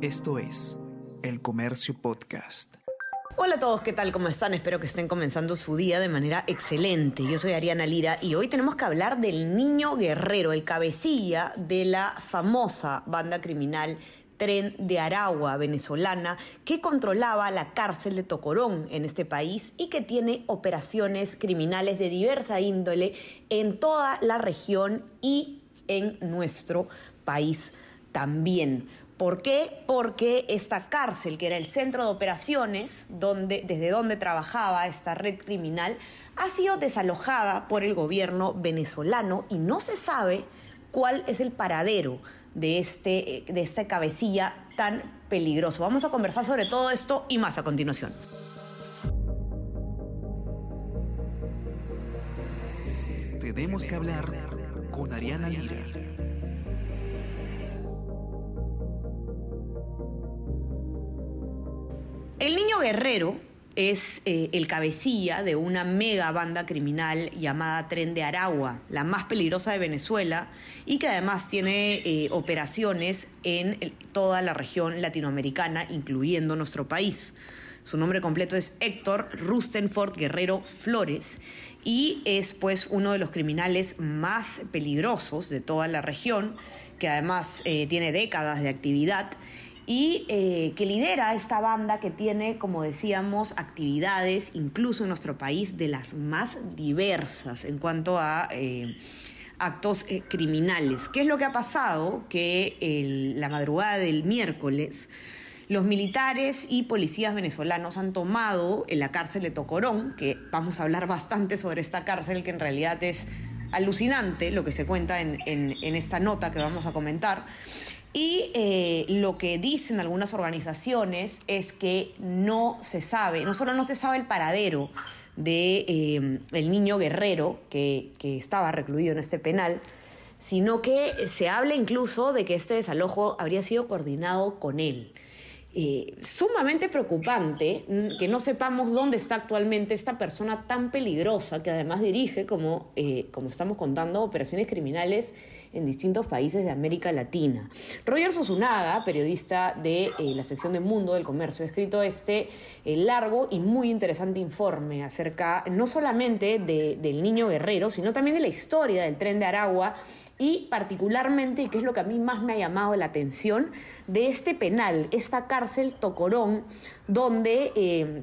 Esto es El Comercio Podcast. Hola a todos, ¿qué tal? ¿Cómo están? Espero que estén comenzando su día de manera excelente. Yo soy Ariana Lira y hoy tenemos que hablar del niño guerrero, el cabecilla de la famosa banda criminal Tren de Aragua venezolana que controlaba la cárcel de Tocorón en este país y que tiene operaciones criminales de diversa índole en toda la región y en nuestro país también. ¿Por qué? Porque esta cárcel, que era el centro de operaciones donde, desde donde trabajaba esta red criminal, ha sido desalojada por el gobierno venezolano y no se sabe cuál es el paradero de, este, de esta cabecilla tan peligroso. Vamos a conversar sobre todo esto y más a continuación. Tenemos que hablar con Ariana Lira. El niño guerrero es eh, el cabecilla de una mega banda criminal llamada Tren de Aragua, la más peligrosa de Venezuela y que además tiene eh, operaciones en toda la región latinoamericana, incluyendo nuestro país. Su nombre completo es Héctor Rustenford Guerrero Flores y es pues uno de los criminales más peligrosos de toda la región, que además eh, tiene décadas de actividad y eh, que lidera esta banda que tiene, como decíamos, actividades incluso en nuestro país de las más diversas en cuanto a eh, actos eh, criminales. ¿Qué es lo que ha pasado? Que la madrugada del miércoles los militares y policías venezolanos han tomado en la cárcel de Tocorón, que vamos a hablar bastante sobre esta cárcel que en realidad es alucinante lo que se cuenta en, esta nota que vamos a comentar. Y eh, lo que dicen algunas organizaciones es que no se sabe, no solo no se sabe el paradero de eh, el niño guerrero que, estaba recluido en este penal, sino que se habla incluso de que este desalojo habría sido coordinado con él. Eh, sumamente preocupante que no sepamos dónde está actualmente esta persona tan peligrosa que además dirige, como, como estamos contando, operaciones criminales en distintos países de América Latina. Roger Sosunaga, periodista de eh, la sección de Mundo del Comercio, ha escrito este eh, largo y muy interesante informe acerca no solamente del niño guerrero, sino también de la historia del tren de Aragua y particularmente, y que es lo que a mí más me ha llamado la atención, de este penal, esta cárcel Tocorón, donde... Eh,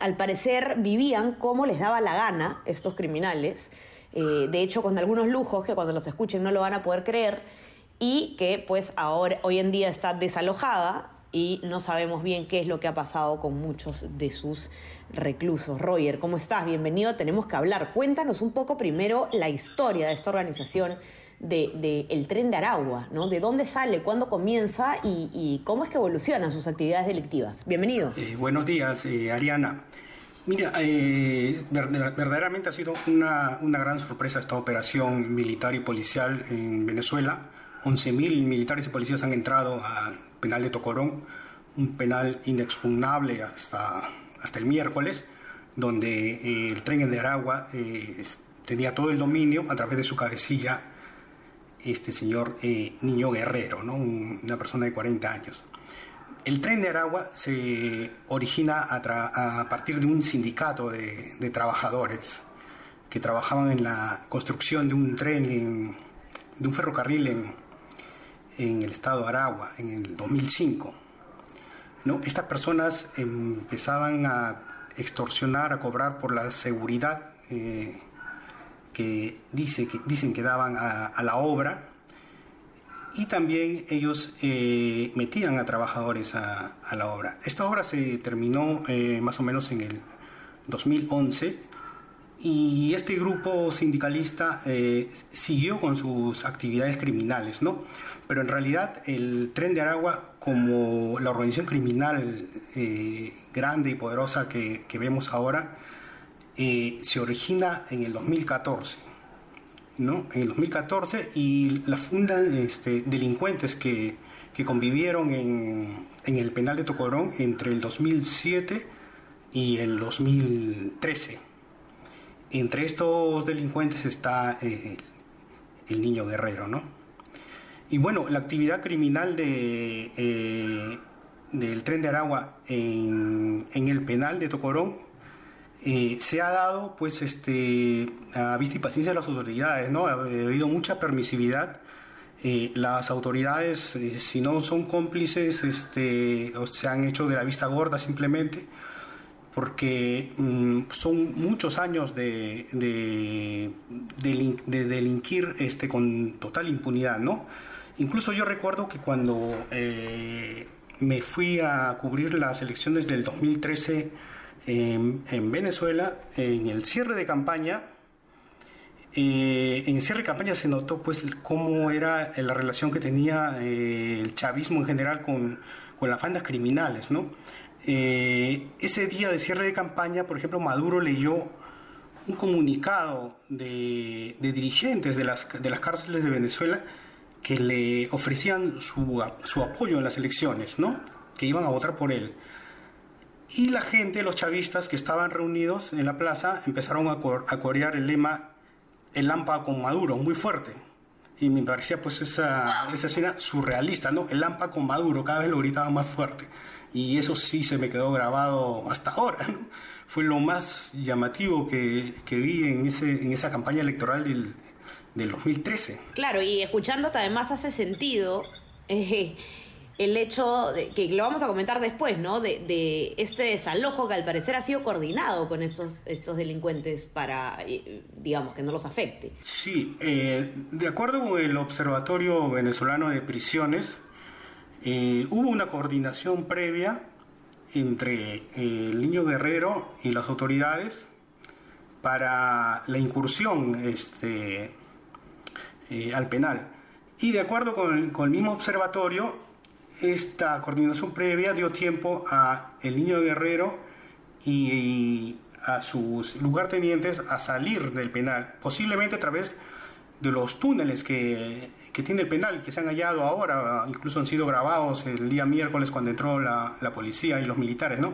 al parecer vivían como les daba la gana estos criminales, eh, de hecho con algunos lujos que cuando los escuchen no lo van a poder creer y que pues ahora hoy en día está desalojada y no sabemos bien qué es lo que ha pasado con muchos de sus reclusos. Roger, ¿cómo estás? Bienvenido, tenemos que hablar. Cuéntanos un poco primero la historia de esta organización de, el tren de Aragua, ¿no? ¿De dónde sale, cuándo comienza y, cómo es que evolucionan sus actividades delictivas? Bienvenido. Eh, buenos días, eh, Ariana. Mira, eh, verdaderamente ha sido una, gran sorpresa esta operación militar y policial en Venezuela. 11.000 militares y policías han entrado al penal de Tocorón, un penal inexpugnable hasta, hasta el miércoles, donde eh, el tren de Aragua eh, tenía todo el dominio a través de su cabecilla, este señor Niño Guerrero, ¿no? una persona de 40 años. El tren de Aragua se origina a, partir de un sindicato de, trabajadores que trabajaban en la construcción de un tren, de un ferrocarril en, el estado de Aragua en el 2005. ¿no? Estas personas empezaban a extorsionar, a cobrar por la seguridad eh, que, dice, que dicen que daban a la obra y también ellos eh, metían a trabajadores a, la obra. Esta obra se terminó eh, más o menos en el 2011 y este grupo sindicalista eh, siguió con sus actividades criminales, ¿no? Pero en realidad el Tren de Aragua, como la organización criminal grande y poderosa que, que vemos ahora, se origina en el 2014 ¿no? en el 2014 y la fundan este, delincuentes que, convivieron en, el penal de Tocorón entre el 2007 y el 2013. Entre estos delincuentes está eh, el niño guerrero, ¿no? y bueno, la actividad criminal de, eh, del tren de Aragua en, en el penal de Tocorón eh, se ha dado pues este a vista y paciencia de las autoridades, ¿no? Ha habido mucha permisividad. Eh, las autoridades, eh, si no son cómplices, este, se han hecho de la vista gorda simplemente, porque mm, son muchos años de, de, de, delinquir este, con total impunidad, ¿no? Incluso yo recuerdo que cuando me fui a cubrir las elecciones del 2013, en, Venezuela, en el cierre de campaña, eh, en cierre de campaña se notó pues cómo era la relación que tenía eh, el chavismo en general con, con las bandas criminales, ¿no? Eh, ese día de cierre de campaña, por ejemplo, Maduro leyó un comunicado de, de dirigentes de las, de las cárceles de Venezuela que le ofrecían su, su apoyo en las elecciones, ¿no? Que iban a votar por él. Y la gente, los chavistas que estaban reunidos en la plaza, empezaron a, corear el lema El Lampa con Maduro, muy fuerte. Y me parecía pues esa, esa escena surrealista, ¿no? El Lampa con Maduro, cada vez lo gritaban más fuerte. Y eso sí se me quedó grabado hasta ahora, Fue lo más llamativo que, que vi en, ese, en esa campaña electoral del, del 2013. Claro, y escuchando además hace sentido... Eh, el hecho que lo vamos a comentar después, ¿no? De, este desalojo que al parecer ha sido coordinado con esos, esos delincuentes para, eh, digamos, que no los afecte. Sí, eh, de acuerdo con el Observatorio Venezolano de Prisiones, eh, hubo una coordinación previa entre el niño guerrero y las autoridades para la incursión este, al penal. Y de acuerdo con el mismo observatorio, esta coordinación previa dio tiempo a el niño guerrero y, a sus lugartenientes a salir del penal, posiblemente a través de los túneles que, que, tiene el penal, que se han hallado ahora, incluso han sido grabados el día miércoles cuando entró la, la policía y los militares, ¿no?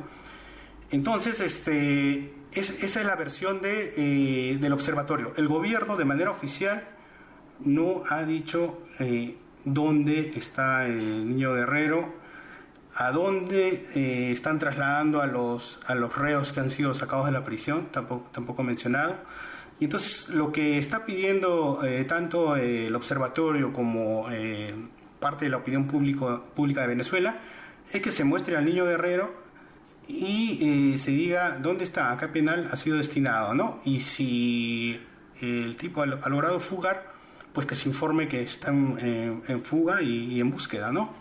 Entonces, este, esa es la versión de, eh, del observatorio. El gobierno, de manera oficial, no ha dicho eh, dónde está el niño guerrero, a dónde eh, están trasladando a los, a los reos que han sido sacados de la prisión, tampoco, tampoco mencionado. Y entonces lo que está pidiendo eh, tanto el observatorio como eh, parte de la opinión público, pública de Venezuela es que se muestre al niño guerrero y se diga dónde está, a qué penal ha sido destinado, ¿no? Y si el tipo ha logrado fugar, pues que se informe que están en, fuga y, en búsqueda, ¿no?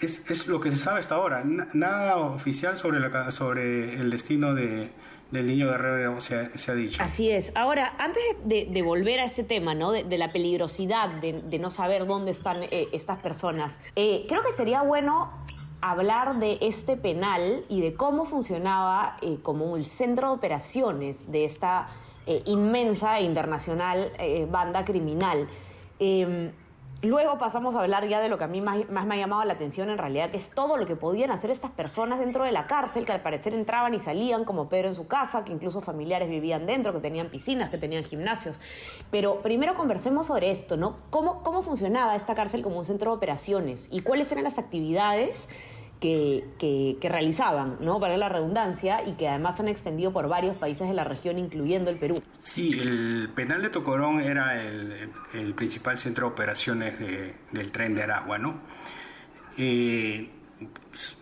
Es, es, lo que se sabe hasta ahora. nada oficial sobre, la, sobre el destino de, del niño guerrero se, se, ha dicho. Así es. Ahora, antes de, volver a ese tema, ¿no? De, la peligrosidad de, no saber dónde están eh, estas personas, eh, creo que sería bueno hablar de este penal y de cómo funcionaba eh, como el centro de operaciones de esta eh, inmensa e internacional eh, banda criminal. Em, luego pasamos a hablar ya de lo que a mí más, me ha llamado la atención en realidad, que es todo lo que podían hacer estas personas dentro de la cárcel, que al parecer entraban y salían como Pedro en su casa, que incluso familiares vivían dentro, que tenían piscinas, que tenían gimnasios. Pero primero conversemos sobre esto, ¿no? ¿Cómo, cómo funcionaba esta cárcel como un centro de operaciones y cuáles eran las actividades? Que, realizaban, ¿no? Para la redundancia, y que además han extendido por varios países de la región, incluyendo el Perú. Sí, el penal de Tocorón era el, principal centro de operaciones del tren de Aragua, ¿no? Eh,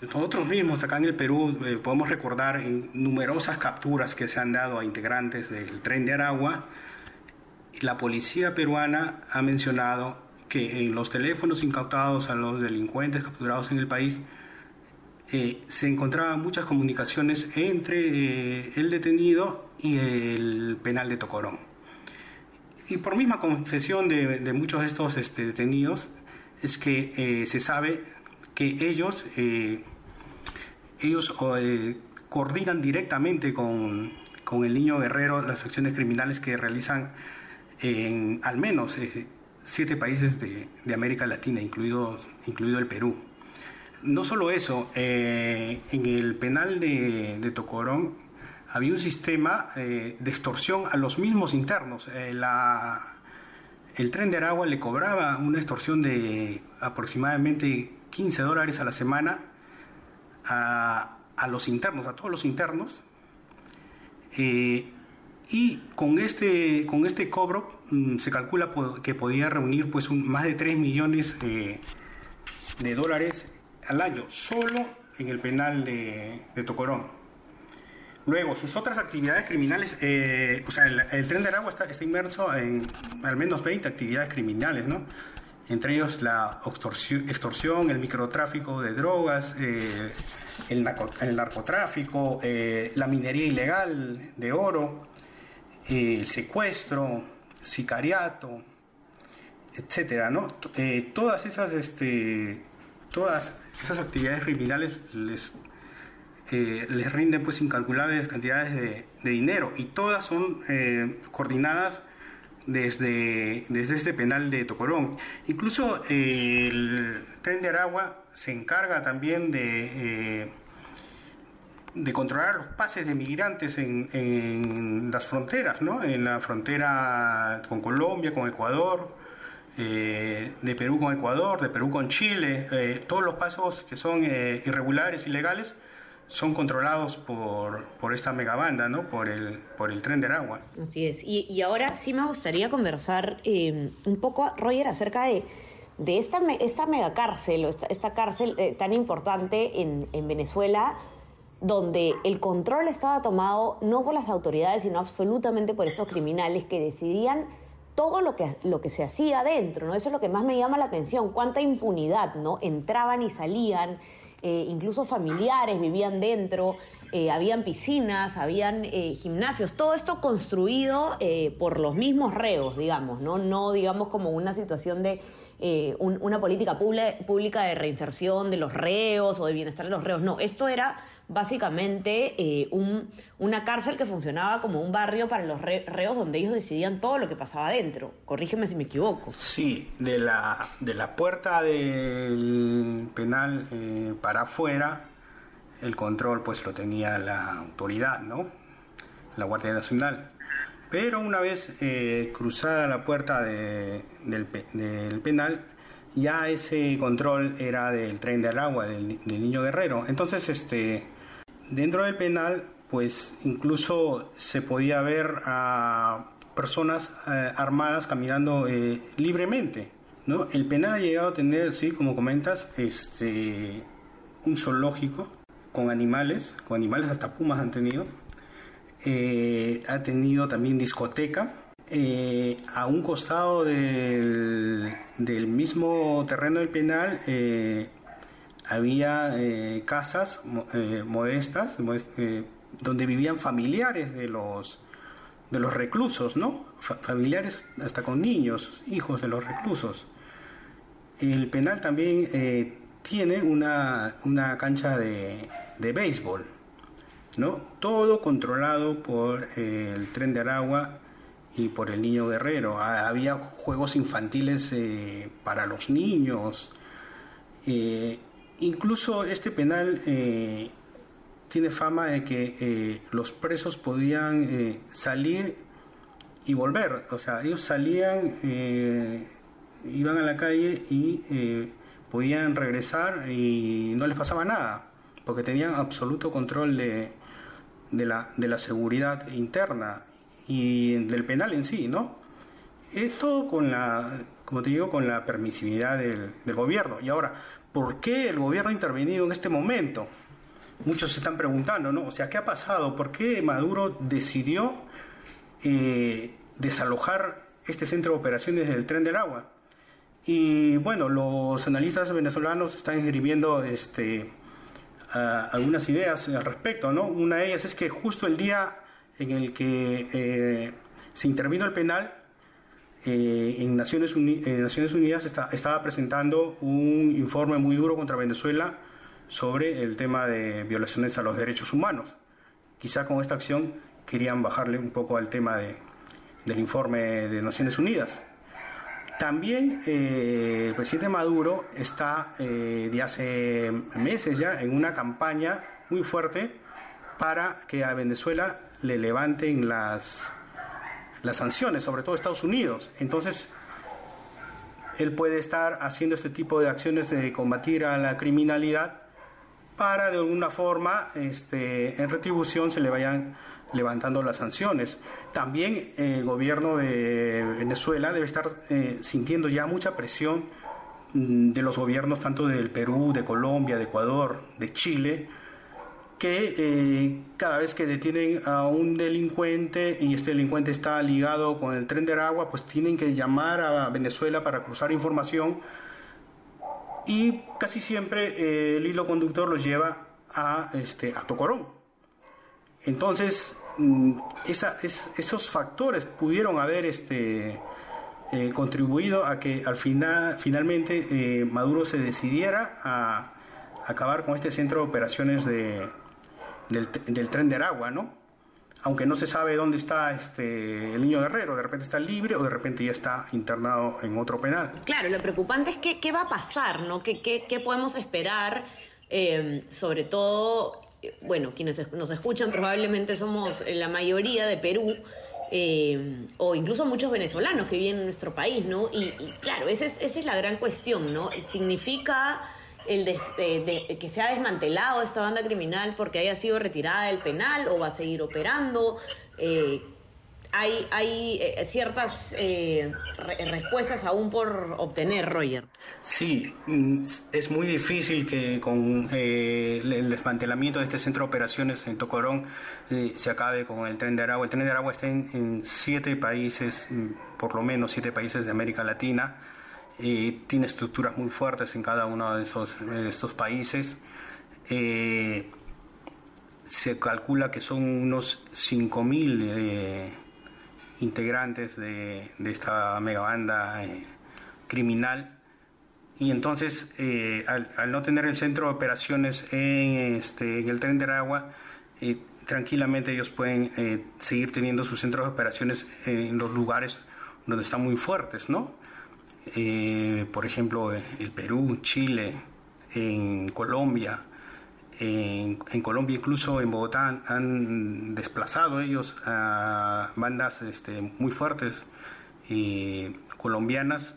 nosotros mismos acá en el Perú eh, podemos recordar numerosas capturas que se han dado a integrantes del tren de Aragua. La policía peruana ha mencionado que en los teléfonos incautados a los delincuentes capturados en el país eh, se encontraban muchas comunicaciones entre eh, el detenido y el penal de Tocorón. Y por misma confesión de, muchos de estos este, detenidos, es que eh, se sabe que ellos, ellos coordinan directamente con, con, el niño guerrero las acciones criminales que realizan en al menos siete países de, de América Latina, incluido, incluido el Perú. No solo eso, eh, en el penal de, Tocorón había un sistema eh, de extorsión a los mismos internos. Eh, la, el tren de Aragua le cobraba una extorsión de aproximadamente 15 dólares a la semana a, los internos, a todos los internos. Y con este, con este cobro mm, se calcula que podía reunir pues más de 3 millones de, dólares al año, solo en el penal de, Tocorón. Luego, sus otras actividades criminales, eh, o sea, el, tren de Aragua está, inmerso en al menos 20 actividades criminales, ¿no? Entre ellos la extorsión, el microtráfico de drogas, eh, el, narcotráfico, eh, la minería ilegal de oro, el secuestro, sicariato, etcétera, ¿no? Todas esas, este, todas esas actividades criminales les, eh, les rinden pues incalculables cantidades de, dinero y todas son eh, coordinadas desde, desde este penal de Tocorón. Incluso el tren de Aragua se encarga también de de controlar los pases de migrantes en, las fronteras, ¿no? En la frontera con Colombia, con Ecuador, eh, de Perú con Ecuador, de Perú con Chile, eh, todos los pasos que son eh, irregulares, ilegales, son controlados por, por esta megabanda, ¿no? Por el, por el tren del agua. Así es. Y, ahora sí me gustaría conversar un poco, Roger, acerca de, de esta, esta megacárcel, esta, esta cárcel tan importante en, en Venezuela donde el control estaba tomado no por las autoridades, sino absolutamente por esos criminales que decidían todo lo que, lo que se hacía adentro, ¿no? Eso es lo que más me llama la atención, cuánta impunidad, ¿no? Entraban y salían, eh, incluso familiares vivían dentro, eh, habían piscinas, habían eh, gimnasios, todo esto construido por los mismos reos, digamos, ¿no? No, digamos, como una situación de una política pública de reinserción de los reos o de bienestar de los reos, no, esto era básicamente eh, un, una cárcel que funcionaba como un barrio para los reos donde ellos decidían todo lo que pasaba adentro. Corrígeme si me equivoco. Sí, de la, de la puerta del penal eh, para afuera, el control pues lo tenía la autoridad, ¿no? La Guardia Nacional. Pero una vez eh, cruzada la puerta del, penal, ya ese control era del tren del agua, del, del, niño guerrero. Entonces, este, Dentro del penal, pues incluso se podía ver a personas eh, armadas caminando eh, libremente. ¿no? El penal ha llegado a tener, sí, como comentas, este, un zoológico con animales, con animales hasta pumas han tenido. Eh, ha tenido también discoteca. a un costado del, del, mismo terreno del penal había eh, casas eh, modestas eh, donde vivían familiares de los de los reclusos, ¿no? familiares hasta con niños, hijos de los reclusos. El penal también tiene una, una cancha de, de, béisbol, ¿no? Todo controlado por el tren de Aragua y por el niño guerrero. Había juegos infantiles para los niños. Incluso este penal eh, tiene fama de que eh, los presos podían eh, salir y volver. O sea, ellos salían, iban a la calle y podían regresar y no les pasaba nada, porque tenían absoluto control de, de, la, de la seguridad interna y del penal en sí, ¿no? Esto con la, como te digo, con la permisividad del, del gobierno. Y ahora, ¿Por qué el gobierno ha intervenido en este momento? Muchos se están preguntando, ¿no? O sea, ¿qué ha pasado? ¿Por qué Maduro decidió eh, desalojar este centro de operaciones del tren del agua? Y bueno, los analistas venezolanos están escribiendo este, algunas ideas al respecto, ¿no? Una de ellas es que justo el día en el que eh, se intervino el penal, eh, en, Naciones Naciones Unidas estaba presentando un informe muy duro contra Venezuela sobre el tema de violaciones a los derechos humanos. Quizá con esta acción querían bajarle un poco al tema del informe de Naciones Unidas. También eh, el presidente Maduro está eh, de hace meses ya en una campaña muy fuerte para que a Venezuela le levanten las las sanciones, sobre todo Estados Unidos. Entonces, él puede estar haciendo este tipo de acciones de combatir a la criminalidad para de alguna forma este, en retribución se le vayan levantando las sanciones. También el gobierno de Venezuela debe estar eh, sintiendo ya mucha presión mm, de los gobiernos tanto del Perú, de Colombia, de Ecuador, de Chile, que eh, cada vez que detienen a un delincuente y este delincuente está ligado con el tren de Aragua, pues tienen que llamar a Venezuela para cruzar información y casi siempre eh, el hilo conductor los lleva a, este, a Tocorón. Entonces, mm, esos factores pudieron haber este, eh, contribuido a que al final, finalmente Maduro se decidiera a acabar con este centro de operaciones de, del, del tren de Aragua, ¿no? aunque no se sabe dónde está este, el niño guerrero, de repente está libre o de repente ya está internado en otro penal. Claro, lo preocupante es que, qué va a pasar, ¿no? ¿Qué, qué, podemos esperar? Eh, sobre todo, bueno, quienes nos escuchan probablemente somos la mayoría de Perú. Eh, o incluso muchos venezolanos que viven en nuestro país, ¿no? Y, claro, esa es, esa es la gran cuestión, ¿no? Significa el de, que se ha desmantelado esta banda criminal porque haya sido retirada del penal o va a seguir operando. Eh, hay, hay eh, ciertas eh, respuestas aún por obtener, Roger. Sí, mm, es muy difícil que con el desmantelamiento de este centro de operaciones en Tocorón se acabe con el tren de Aragua. El tren de Aragua está en, en siete países, mm, por lo menos siete países de América Latina tiene estructuras muy fuertes en cada uno de, esos, estos países. Eh, se calcula que son unos 5.000 eh, integrantes de, esta megabanda eh, criminal. Y entonces, al, no tener el centro de operaciones en, este, en el tren de Aragua, tranquilamente ellos pueden seguir teniendo sus centros de operaciones en los lugares donde están muy fuertes, ¿no? Eh, por ejemplo, el Perú, Chile, en Colombia. En, Colombia, incluso en Bogotá, han, desplazado ellos a bandas este, muy fuertes eh, colombianas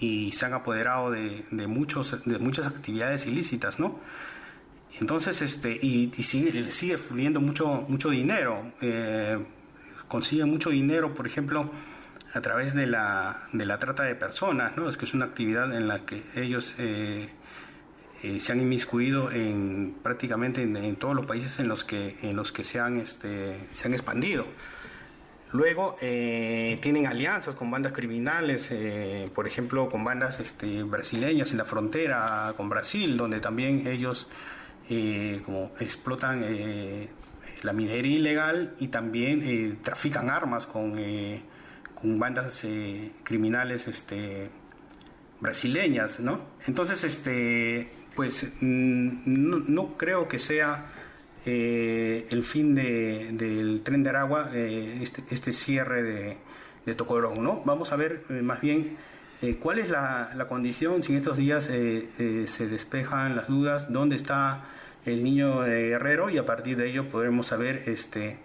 y se han apoderado de, muchos, de muchas actividades ilícitas, ¿no? Entonces, este, y, sigue, sigue fluyendo mucho, mucho dinero. Eh, consiguen mucho dinero, por ejemplo, a través de la, de la trata de personas, ¿no? Es que es una actividad en la que ellos eh, eh, se han inmiscuido en prácticamente en, todos los países en los que, en los que se, han, este, se han expandido. Luego eh, tienen alianzas con bandas criminales, por ejemplo, con bandas este, brasileñas en la frontera con Brasil, donde también ellos como explotan la minería ilegal y también trafican armas con bandas eh, criminales este, brasileñas, ¿no? Entonces, este, pues mm, no, creo que sea eh, el fin del tren de Aragua, eh, este, este, cierre de, de Tocorón, ¿no? Vamos a ver más bien cuál es la, la, condición, si en estos días se despejan las dudas, dónde está el niño guerrero y a partir de ello podremos saber este,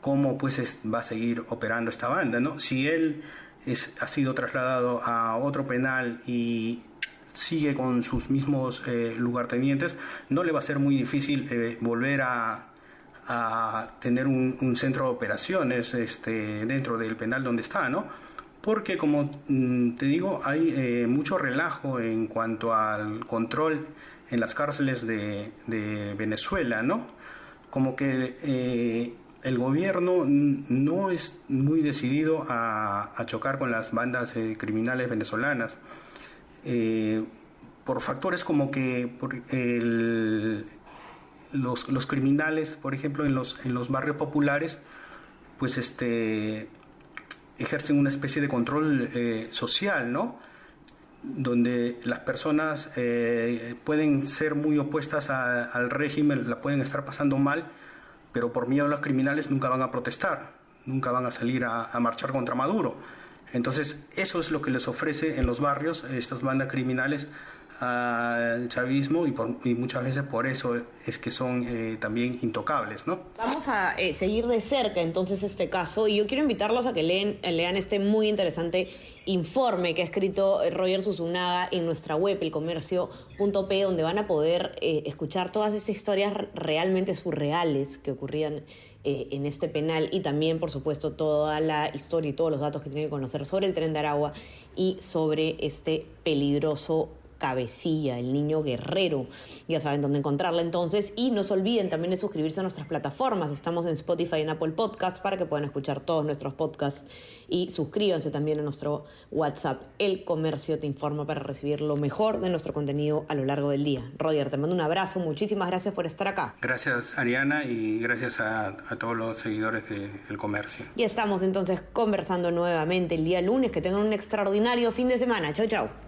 cómo pues va a seguir operando esta banda, ¿no? Si él es, ha sido trasladado a otro penal y sigue con sus mismos eh, lugartenientes, no le va a ser muy difícil eh, volver a, tener un, centro de operaciones este, dentro del penal donde está, ¿no? Porque como mm, te digo, hay eh, mucho relajo en cuanto al control en las cárceles de, de Venezuela, ¿no? Como que el gobierno no es muy decidido a, chocar con las bandas eh, criminales venezolanas eh, por factores como que los, criminales, por ejemplo, en los, en los barrios populares, pues este ejercen una especie de control eh, social, ¿no? donde las personas pueden ser muy opuestas al régimen, la pueden estar pasando mal, pero por miedo a los criminales nunca van a protestar, nunca van a salir a, marchar contra Maduro. Entonces, eso es lo que les ofrece en los barrios estas bandas criminales al chavismo y, por, y, muchas veces por eso es que son eh, también intocables, ¿no? Vamos a eh, seguir de cerca entonces este caso y yo quiero invitarlos a que leen, lean este muy interesante informe que ha escrito eh, Roger Susunaga en nuestra web, elcomercio.p, donde van a poder escuchar todas estas historias realmente surreales que ocurrían en este penal y también, por supuesto, toda la historia y todos los datos que tienen que conocer sobre el tren de Aragua y sobre este peligroso Cabecilla, el niño guerrero. Ya saben dónde encontrarla entonces. Y no se olviden también de suscribirse a nuestras plataformas. Estamos en Spotify y en Apple Podcasts para que puedan escuchar todos nuestros podcasts. Y suscríbanse también a nuestro WhatsApp. El Comercio te informa para recibir lo mejor de nuestro contenido a lo largo del día. Roger, te mando un abrazo. Muchísimas gracias por estar acá. Gracias, Ariana, y gracias a, a todos los seguidores del Comercio. Y estamos entonces conversando nuevamente el día lunes. Que tengan un extraordinario fin de semana. Chau, chau.